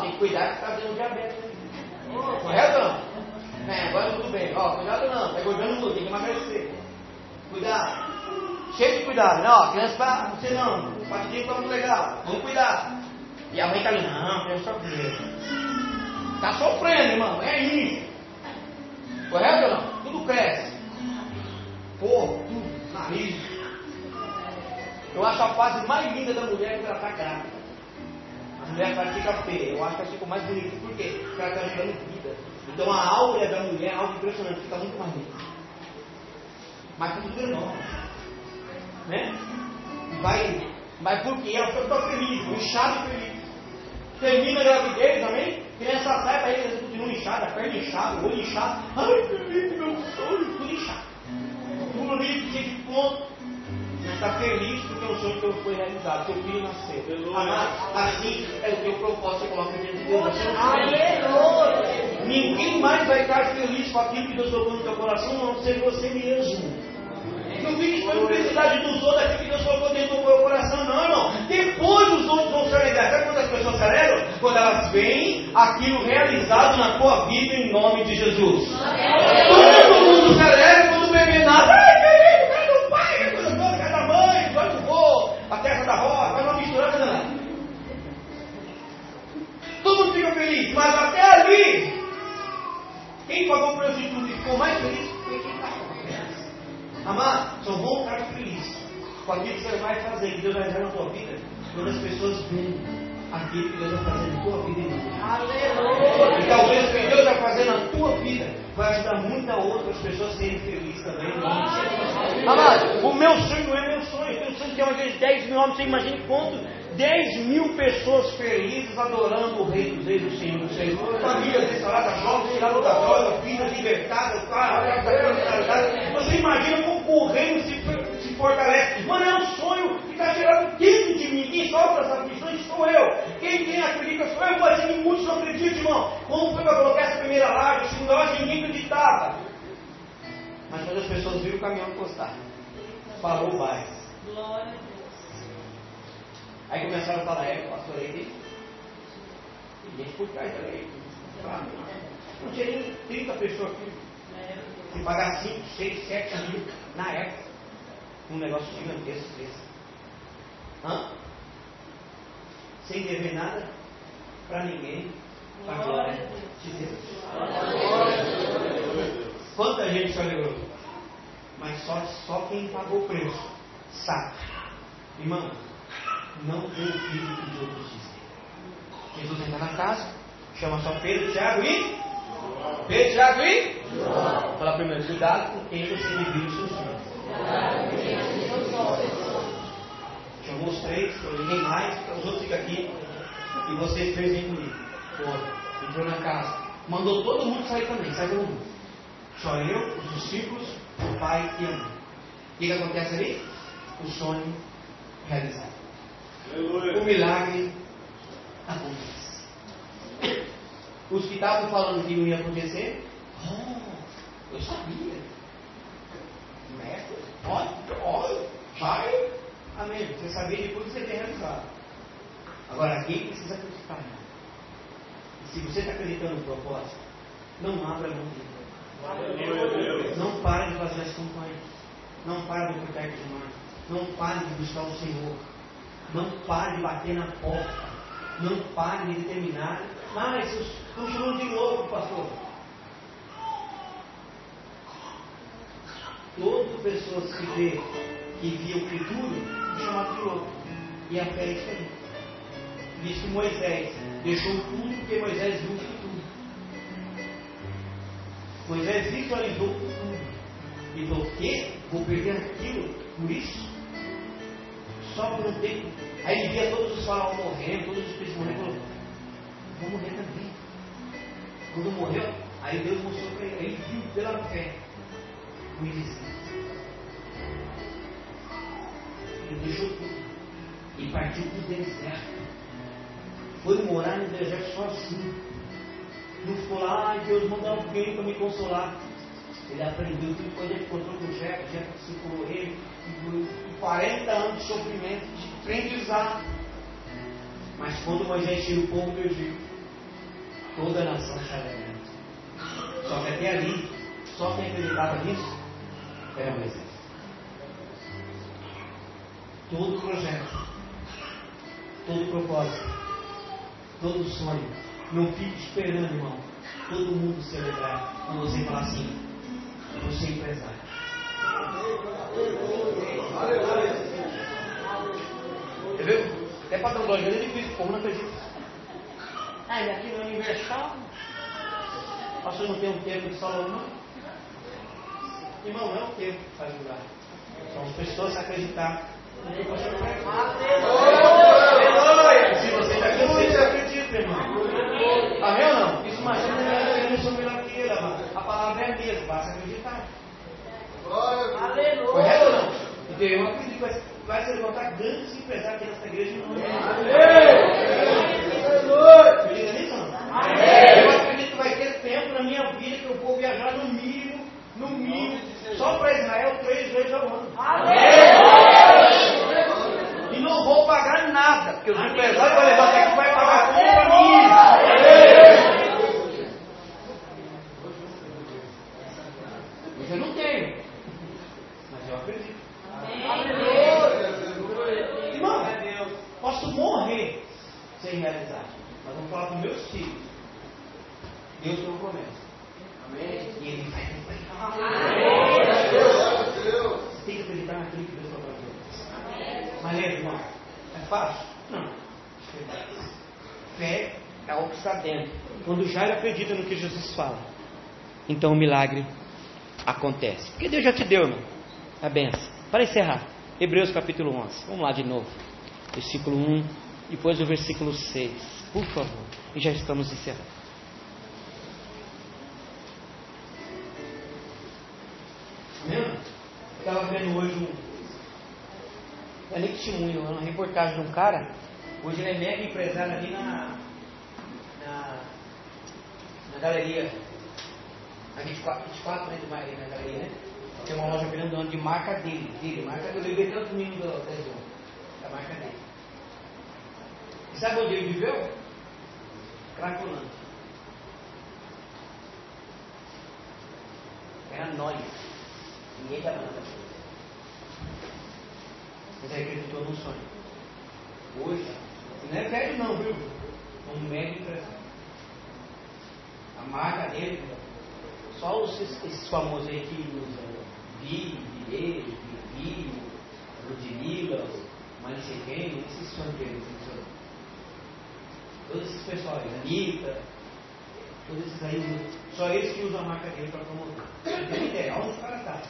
A: Tem que cuidar que está tendo diabetes. Correto ou não? É, agora tudo bem. Cuidado não, está engordando tem que emagrecer. Cuidado. Cheio de cuidado, né? Ó, criança para você não, patidinho está muito legal, vamos cuidar. E a mãe está ali, não, criança sofrendo. Está sofrendo, irmão, é isso. Correto ou não? Tudo cresce. Corpo, tudo, nariz. Eu acho a fase mais linda da mulher quando ela está grávida. A mulher vai ficar feia. Eu acho que ela fica mais bonita. Por quê? Porque ela está gerando vida. Então a áurea da mulher é algo impressionante, fica muito mais linda. Mas tá tudo grandão. Né? Vai, vai porque ela fica feliz, inchado e feliz. Termina a gravidez, amém? Criança sai para ele, continua inchada, perna inchada, olho inchado. Ai, Felipe, meu sonho, tudo inchado. Tudo ali, cheio de ponto. Mas está feliz porque o sonho teu foi realizado, teu filho nasceu. Amado, assim é o teu propósito, você coloca dentro de Deus. Você não Ninguém mais vai estar feliz com aquilo que Deus colocou no teu coração, a não ser você mesmo. Não fique esperando felicidade dos outros, aquilo que Deus colocou dentro do teu coração, não, irmão. Depois os outros vão se alegrar. Sabe quando as pessoas se alegram? Quando elas veem aquilo realizado na tua vida em nome de Jesus. Todo mundo se alegra quando o bebê nada. Ai, bebê, cai do pai, que coisa boa, cai da mãe, vai do vô, a terra da roça, vai uma misturada, não. Todo mundo fica feliz, mas até ali, quem pagou o preço de tudo e ficou mais feliz Amado, só vão ficar felizes com aquilo que você vai fazer, que Deus vai fazer na tua vida, quando as pessoas veem aquilo que Deus vai fazer na tua vida. Aleluia! E talvez o que Deus vai fazer na tua vida vai ajudar muitas outras pessoas a serem felizes também. Amado, o meu sonho não é meu sonho. Eu sonho de ter uma vez 10 mil homens. Você imagina quanto 10 mil pessoas felizes adorando o Rei dos Reis, o Senhor do Senhor. Famílias restauradas, jovens tirados da droga, filhas libertadas, Você imagina como o reino se, se fortalece. Mano, é um sonho que está gerando dentro de mim. Quem sofre as aflições sou eu. Quem tem acredita sou eu. Mas assim, muitos não acreditam, irmão. Quando foi para colocar essa primeira laje, a segunda laje, ninguém acreditava. Mas quando as pessoas viram o caminhão encostar, parou bairro. Glória. Aí começaram a falar, é, pastor aí, gente por trás da lei. Não tinha nem 30 pessoas aqui. Se pagar 5, 6, 7 mil na época. Um negócio gigantesco desse. Hã? Sem dever nada para ninguém. Para a glória de Deus. Quanta gente se alegrou? Mas só, só quem pagou o preço sabe. Irmão, não dê o filho que dizem. Jesus entra na casa, chama só Pedro, Tiago e. Pedro, Tiago e. Fala primeiro, cuidado com quem você divide seus filhos. Chamou os três, ninguém mais, então os outros ficam aqui. E vocês três vêm comigo. Entrou na casa. Mandou todo mundo sair também, sai todo mundo. Só eu, os discípulos, o pai e a mãe. O que, que acontece ali? O sonho realizado. O milagre acontece. Os que estavam falando que não ia acontecer, oh, eu sabia. Mestre, olha, olha, vai. Amém. Você sabia depois que você tem realizado. Agora, quem precisa acreditar? Se você está acreditando no propósito, não abra mão dele. Não pare de fazer as campanhas. Não pare de cuidar de mais. Não pare de buscar o Senhor. Não pare de bater na porta. Não pare de determinar. Mas estão chamando de louco, pastor. Todas pessoas que vê, que via o futuro, chamado de louco. E a fé é aí. Diz que Moisés deixou tudo porque Moisés viu o futuro. Moisés visualizou o futuro. E do que? Vou perder aquilo por isso? Só por um tempo. Aí ele via todos os faraós morrendo, todos os príncipes morrendo, falou, vou morrer também. Quando morreu, aí Deus mostrou para ele, ele viu pela fé o Eliseu. Ele deixou tudo e partiu para o deserto. Foi morar no deserto sozinho. Não ficou lá, ai Deus, manda alguém para me consolar. Ele aprendeu tudo quando ele encontrou com Jeff, Jeff segurou ele, e 40 anos de sofrimento, de aprendizado. Mas quando Moisés tira o povo do Egito, toda a nação chora Só que até ali, só quem acreditava nisso era Moisés. Todo projeto, todo propósito, todo sonho, não fique esperando, irmão, todo mundo celebrar quando você falar assim, você é empresário. Entendeu? Até para dar glória é difícil, como não acredita. Ah, e aqui no Universal, pastor não tem um tempo de Salomão. Irmão, não é o tempo que faz mudar. São as pessoas acreditar no que o pastor prega. Se você está aqui, você acredita, irmão. Amém ou não? Isso imagina que eu não sou melhor que ele, amado. A palavra é a mesma, basta acreditar. Correto ou não? Então eu acredito que vai, se levantar grandes empresários aqui nessa igreja. De Acredita nisso não? Eu acredito que vai ter tempo na minha vida que eu vou viajar no mínimo, no mínimo, só para Israel três vezes ao ano. E não vou pagar nada, porque os empresários vão levantar aqui e vai pagar tudo para sei realizar. Mas vamos falar com meus filhos. Deus não promete. Amém? E ele vai completar. Amém. Você tem que acreditar naquilo que Deus está fazendo. Mas é igual. É fácil? Não. Fé é algo que está dentro. Quando já ele acredita no que Jesus fala, então o milagre acontece. Porque Deus já te deu, irmão, é a benção. Para encerrar, Hebreus capítulo 11. Vamos lá de novo. Versículo 1 depois o versículo 6. Por favor. E já estamos encerrando. Lembra? Estava vendo hoje um. É nem testemunho, uma reportagem de um cara. Hoje ele é mega empresário ali na. na. na galeria. Na 24, 24 né, de Maria, na galeria, né? Tem uma loja grandona de marca dele, dele, marca. Eu levei tanto menino da, da, da marca dele. Sabe onde ele viveu? Cracolândia. Era nóis. Ninguém dava nada. Mas ele acreditou num sonho. Hoje, não é velho não, viu? Um médico empresário. A marca dele, só os, esses famosos aí que usam Bi, Bilhete, Bibi, Ludmilla, Manichegem, esses são deles. Todos esses pessoais, Anitta, todos esses aí, só eles que usam a marca dele para promover. Não tem ideia, onde o cara está.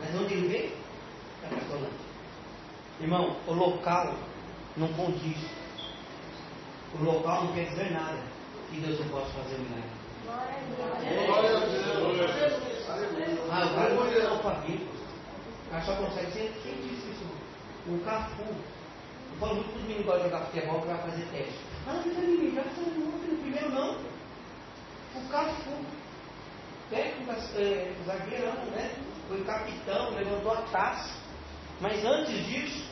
A: Mas onde ele vem? Está Cracolândia. Irmão, o local não condiz. O local não quer dizer nada que Deus não possa fazer milagre.
C: Glória a Deus.
A: Ah, o cara não é analfabeto. O cara só consegue ser. Quem disse isso? O Cafu. Eu falo muito que os meninos de jogar futebol que vai fazer teste. Ah, mas ali, já foi no primeiro não. O Cafu. Técnico, é, zagueirão, né? Foi capitão, levantou a taça. Mas antes disso,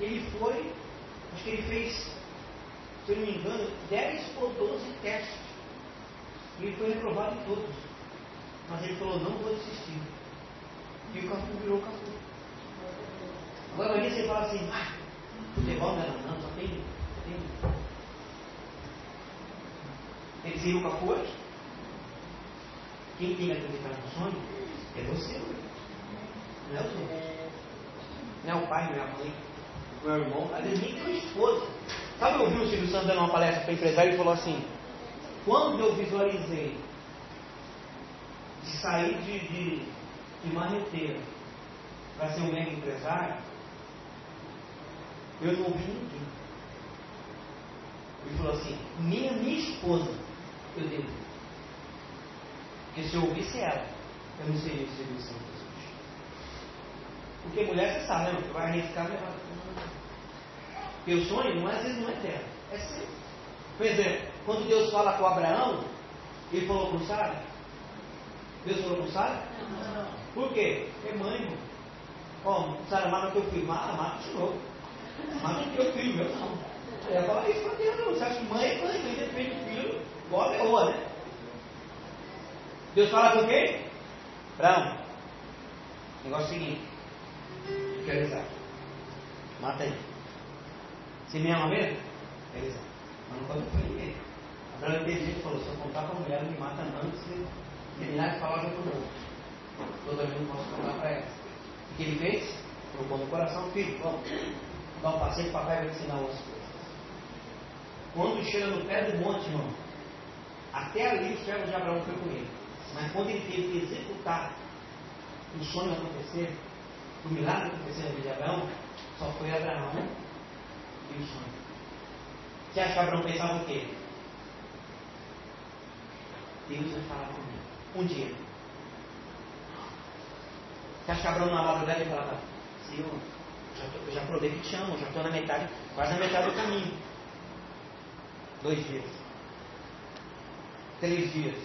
A: ele foi, acho que ele fez, se eu não me engano, 10 ou 12 testes. E ele foi reprovado em todos. Mas ele falou, não vou desistir. E o Cafu virou o Cafu. Agora você fala assim, ah, futebol não é não, só tem. Tem. Ele viram o Cafu hoje? Quem tem que acreditar no sonho é você, não é os outros. Não é o pai, não é a mãe, não é o irmão, às vezes nem tua esposa. Sabe, eu ouvi o Silvio Santos dando uma palestra para empresário e falou assim: quando eu visualizei de sair de, de, de marreteiro para ser um mega empresário, eu não ouvi ninguém. Ele falou assim, nem a minha esposa eu devo. Porque se eu ouvisse ela, eu não seria o Silvio Santos hoje. Porque mulher você sabe, né? Vai arriscar levar. Porque o sonho, não, às vezes, não é dela, é seu. Por exemplo, quando Deus fala com Abraão, ele falou com Sara. Deus falou com Sara? Por quê? É mãe, irmão. Ó, Sara mata o teu filho. Mata, mata de novo. Mata o teu filho, meu não. Ela fala isso pra Deus, não. Você acha que mãe é mãe, mãe depende do filho, igual a leoa, né? Deus fala com quem? Abraão. Negócio seguinte. Quero rezar. Mata ele. Você me ama mesmo? Quero rezar. Mas não pode foi ninguém. Abraão teve gente que falou, se eu contar para a mulher, me mata antes de terminar de falar com o outro. Toda vez não posso contar para ela. O que ele fez? Colocou no coração, filho, vamos, dá um passeio que o papai vai ensinar outras coisas. Quando chega no pé do monte, irmão, até ali o servo de Abraão foi com ele. Mas quando ele teve que executar o sonho acontecer, o milagre acontecer na vida de Abraão, só foi Abraão e o sonho. Você acha que Abraão pensava o quê? Deus vai falar comigo. Um dia. Você acha que Abraão na madrugada ele falava, Senhor, já tô, já provei que te amo, já estou na metade, quase na metade do caminho. Dois dias. Três dias.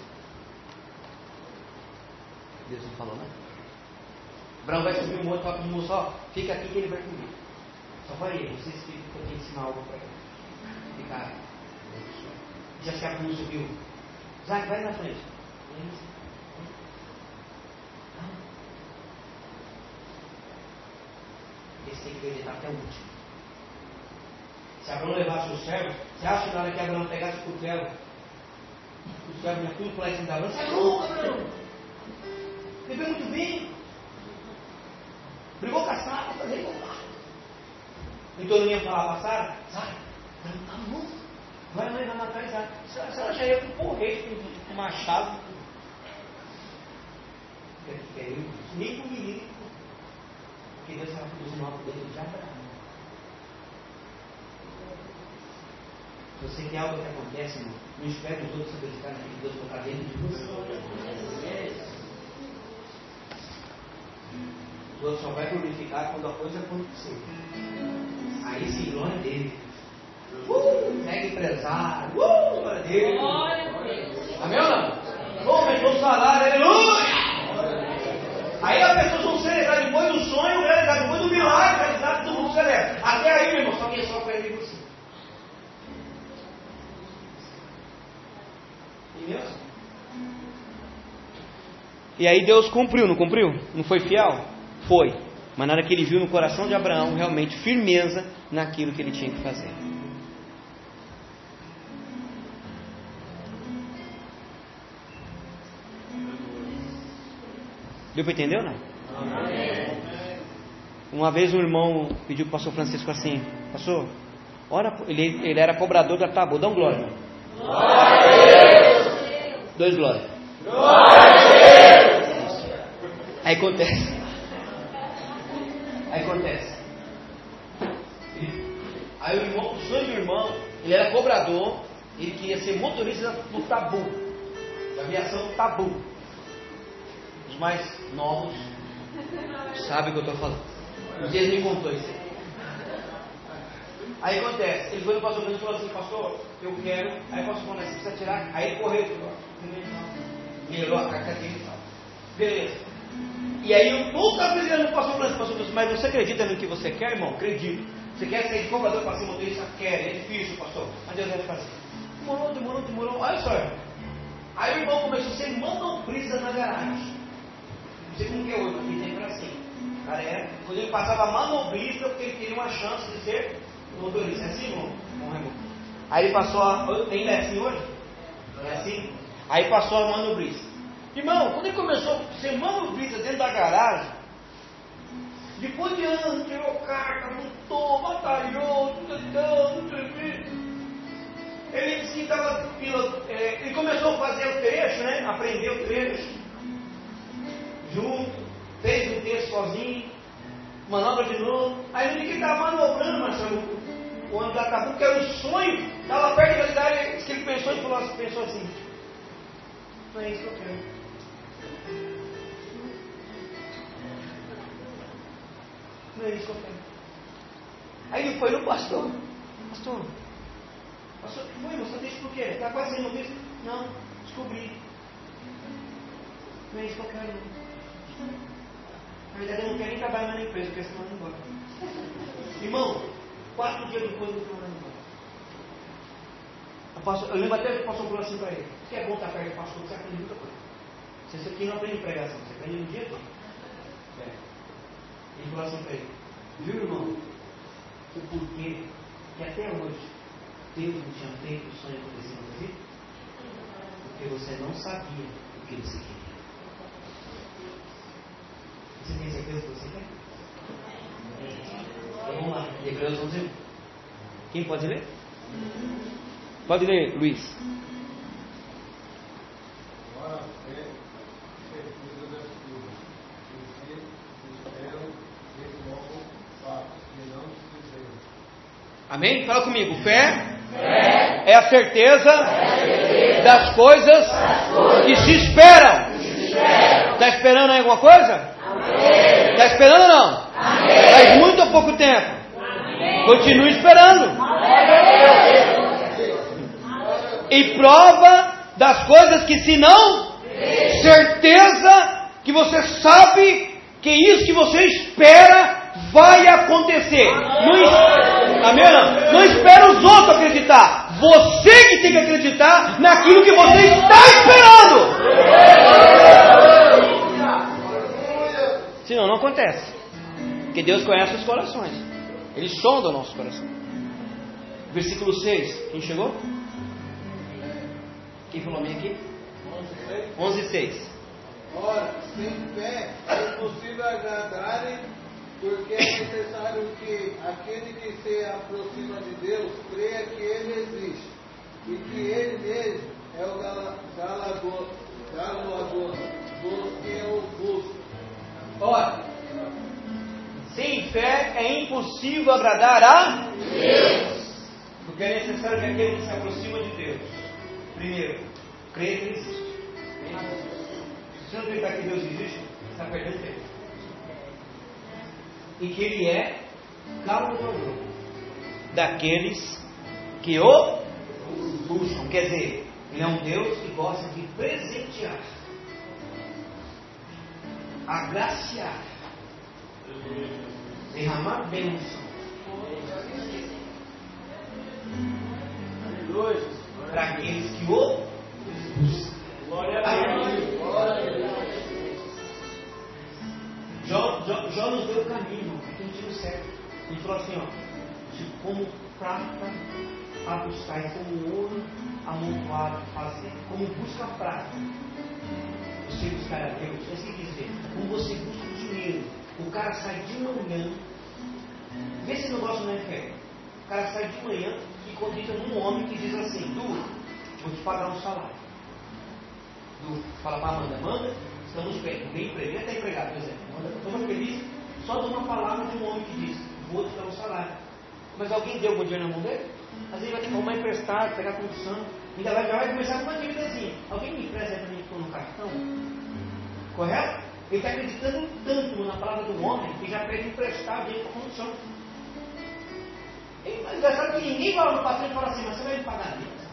A: Deus não falou nada. Abraão vai subir um fala para o moço, ó, fica aqui que ele vai comigo. Só vai ele, vocês ficam que eu tenho que ensinar algo para ele. Ficar. Já a subiu. Zac, vai na frente. Tem que acreditar até o último. Se Abraão levasse o servo, você acha que na hora que Abraão pegasse o cutelo, o servo ia tudo para cima da? Você é louco, Abraão! Bebeu muito vinho. Brigou com a Sara, fazer igual Então não ia falar para a Sara, Sara, não está louco. Vai, mãe, vai matar Isaac. Se ela já ia com porrete, com machado. Nem com menino. Porque Deus estava produzindo algo dentro de Abraão. Se você quer algo que acontece, irmão, não espere os outros acreditarem naquilo que Deus colocar dentro de você. Os outros só vai glorificar quando a coisa acontecer. Aí sim, glória Deus. Uh, mega empresário. Uh, glória a Deus.
C: Glória a Deus.
A: Amém ou não? Aumentou o salário, aleluia! Aí as pessoas vão celebrar do sonho, realizar depois do mundo celebra. Até aí, meu irmão, só que é só e você. E aí Deus cumpriu, não cumpriu? Não foi fiel? Foi. Mas na hora que ele viu no coração de Abraão realmente firmeza naquilo que ele tinha que fazer. Deu para entender ou não? Uma vez um irmão pediu para o pastor Francisco assim, pastor, ora, ele, ele era cobrador da tábua, dá um glória. irmão. Dois glórias. Aí acontece. Aí acontece. Aí o irmão, o sonho do irmão, ele era cobrador, ele queria ser motorista do tabu, da aviação tabu. Os mais novos sabem o que eu estou falando. Um dia ele me contou isso. aí. Aí acontece, ele foi no pastor e falou assim, pastor, eu quero, aí o pastor falou, mas você precisa tirar, aí ele correu, melhorou a carta dele e tal. Beleza. E aí eu nunca fiz no pastor Francisco, pastor Francisco, mas você acredita no que você quer, irmão? Acredito. Você quer ser de cobrador para ser motorista? Quer, é difícil, pastor. Mas Deus vai fazer. Demorou, demorou, demorou. Olha só, irmão. Aí o irmão começou a ser manobrista na garagem. Não sei como que é hoje, aqui sempre era assim. Cara, era. Quando ele passava manobrista, porque ele teria uma chance de ser motorista. É assim, irmão? Irmão. Aí ele passou a. Ainda é assim hoje? É assim? Aí passou a manobrista. Irmão, quando ele começou a ser manobrista dentro da garagem, depois de anos, tirou carta, lutou, batalhou, tentando, ele disse que estava. É, ele começou a fazer o trecho, né? Aprender o trecho. Junto, fez um texto sozinho, manobra de novo. Aí no dia que ele estava manobrando, Marcelo, o ano da Tabu, que era um sonho, estava perto da realidade, disse que ele pensou e falou, pensou assim: Não é isso que eu quero. Não é isso que eu quero. Aí ele foi no pastor. Pastor, pastor, o que foi? Você deixa por quê? Está quase sendo visto? Não, descobri. Não é isso que eu quero. Na verdade, eu não quero nem trabalhar na empresa, porque senão eu não embora. Irmão, quatro dias depois eu estou mandando embora. Eu, passo, eu lembro até que pastor falou assim para ele: que é bom estar perto do pastor, você aprende muita coisa. Você aqui não aprende pregação, você aprende no dia todo. É. Ele falou assim para ele: Viu, irmão? O porquê que até hoje Deus não tinha feito o sonho acontecer na sua vida? Porque você não sabia o que você queria. Você tem certeza que você quer? Então vamos lá, Hebreus 11. Quem pode ler? Pode ler, Luiz.
D: A fé, das coisas, que se esperam que se.
A: Amém? Fala comigo. Fé, é a certeza, das coisas, que se esperam. Está esperando aí alguma coisa? Está esperando ou não? Faz muito ou pouco tempo? Continue esperando. E prova das coisas que se não, certeza que você sabe que isso que você espera vai acontecer. Não, amém não? Não espera os outros acreditar. Você que tem que acreditar naquilo que você está esperando. Senão não acontece. Porque Deus conhece os corações. Ele sonda o nosso coração. Versículo 6. Quem chegou? Quem falou amém aqui? 11 6.
D: Ora, sem fé é impossível agradarem, porque é necessário que aquele que se aproxima de Deus creia que Ele existe e que ele mesmo é o gala- galador, galador dos que o buscam.
A: Ora, sem fé é impossível agradar a Deus. Porque é necessário que aquele que se aproxima de Deus, primeiro, creia que existe. Se você não acreditar que Deus existe, você está perdendo tempo. E que Ele é galardador daqueles que o buscam. Quer dizer, Ele é um Deus que gosta de presentear agraciar, derramar bênção para aqueles que o buscam. Jó, Jó, Jó nos deu o caminho, que tinha certo. Ele falou assim, ó, tipo, como prata a buscar, e como ouro amontoado, fazer, como busca a prata você buscar a Deus, é assim dizer, como você busca o dinheiro, o cara sai de manhã, vê se não gosta da fé. O cara sai de manhã e acredita num homem que diz assim, Du, vou te pagar um salário. Du, fala para Amanda, Amanda, estamos bem, bem empregado, está empregado, por exemplo. Amanda, estamos felizes só de uma palavra de um homem que diz, vou te dar um salário. Mas alguém deu algum dinheiro na mão dele? Às vezes vai ter que arrumar emprestado, pegar condição. Ainda vai, já vai começar com uma dívidazinha. Alguém me empresta para mim pôr no cartão? Correto? Ele está acreditando tanto na palavra do homem que já pede emprestado dinheiro para condição. É engraçado que ninguém vai no patrão e fala assim, mas você vai me pagar isso?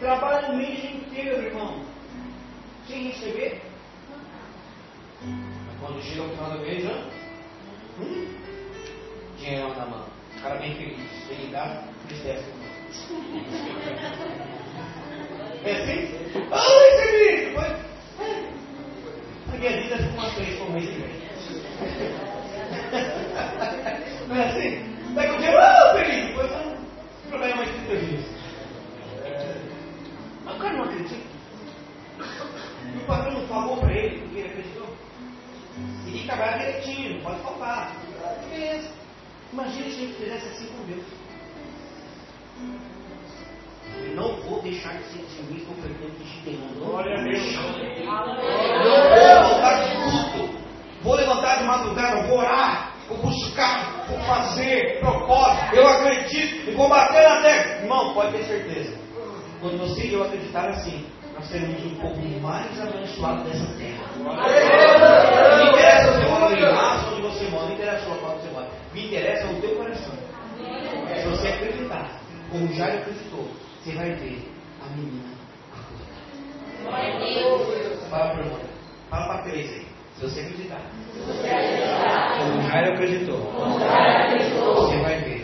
A: Trabalha no mês inteiro, irmão. Sem receber. Quando chega o final do mês, ó, hum, dinheiro na mão. O cara bem feliz. Casa, tristeza. É assim? Ah, recebi! A minha vida ficou umas três por mês e meio. Não é assim? Daqui um dia, ah, feliz! Depois, ah, problema mais 30 dias. Mas o cara não acredita. E o patrão não falou para ele porque ele acreditou. E tem que trabalhar direitinho, não pode faltar. Imagina se a gente fizesse assim com Deus. Eu não vou deixar de ser otimista ou pretendo que te Glória a Deus. Não vou voltar de culto. Vou levantar de madrugada, vou orar, vou buscar, vou fazer propósito. Eu acredito e vou bater na terra. Irmão, pode ter certeza. Quando você e eu acreditar assim, nós seremos um povo mais abençoado dessa terra. Não me interessa se você mora em raça onde você mora, não interessa o local onde você mora. Me interessa o teu coração. Se você acreditar, como Jairo acreditou, você vai ver a menina acordar. Fala para irmã. Fala para três aí. Se você acreditar. Como Jairo acreditou. Você vai ver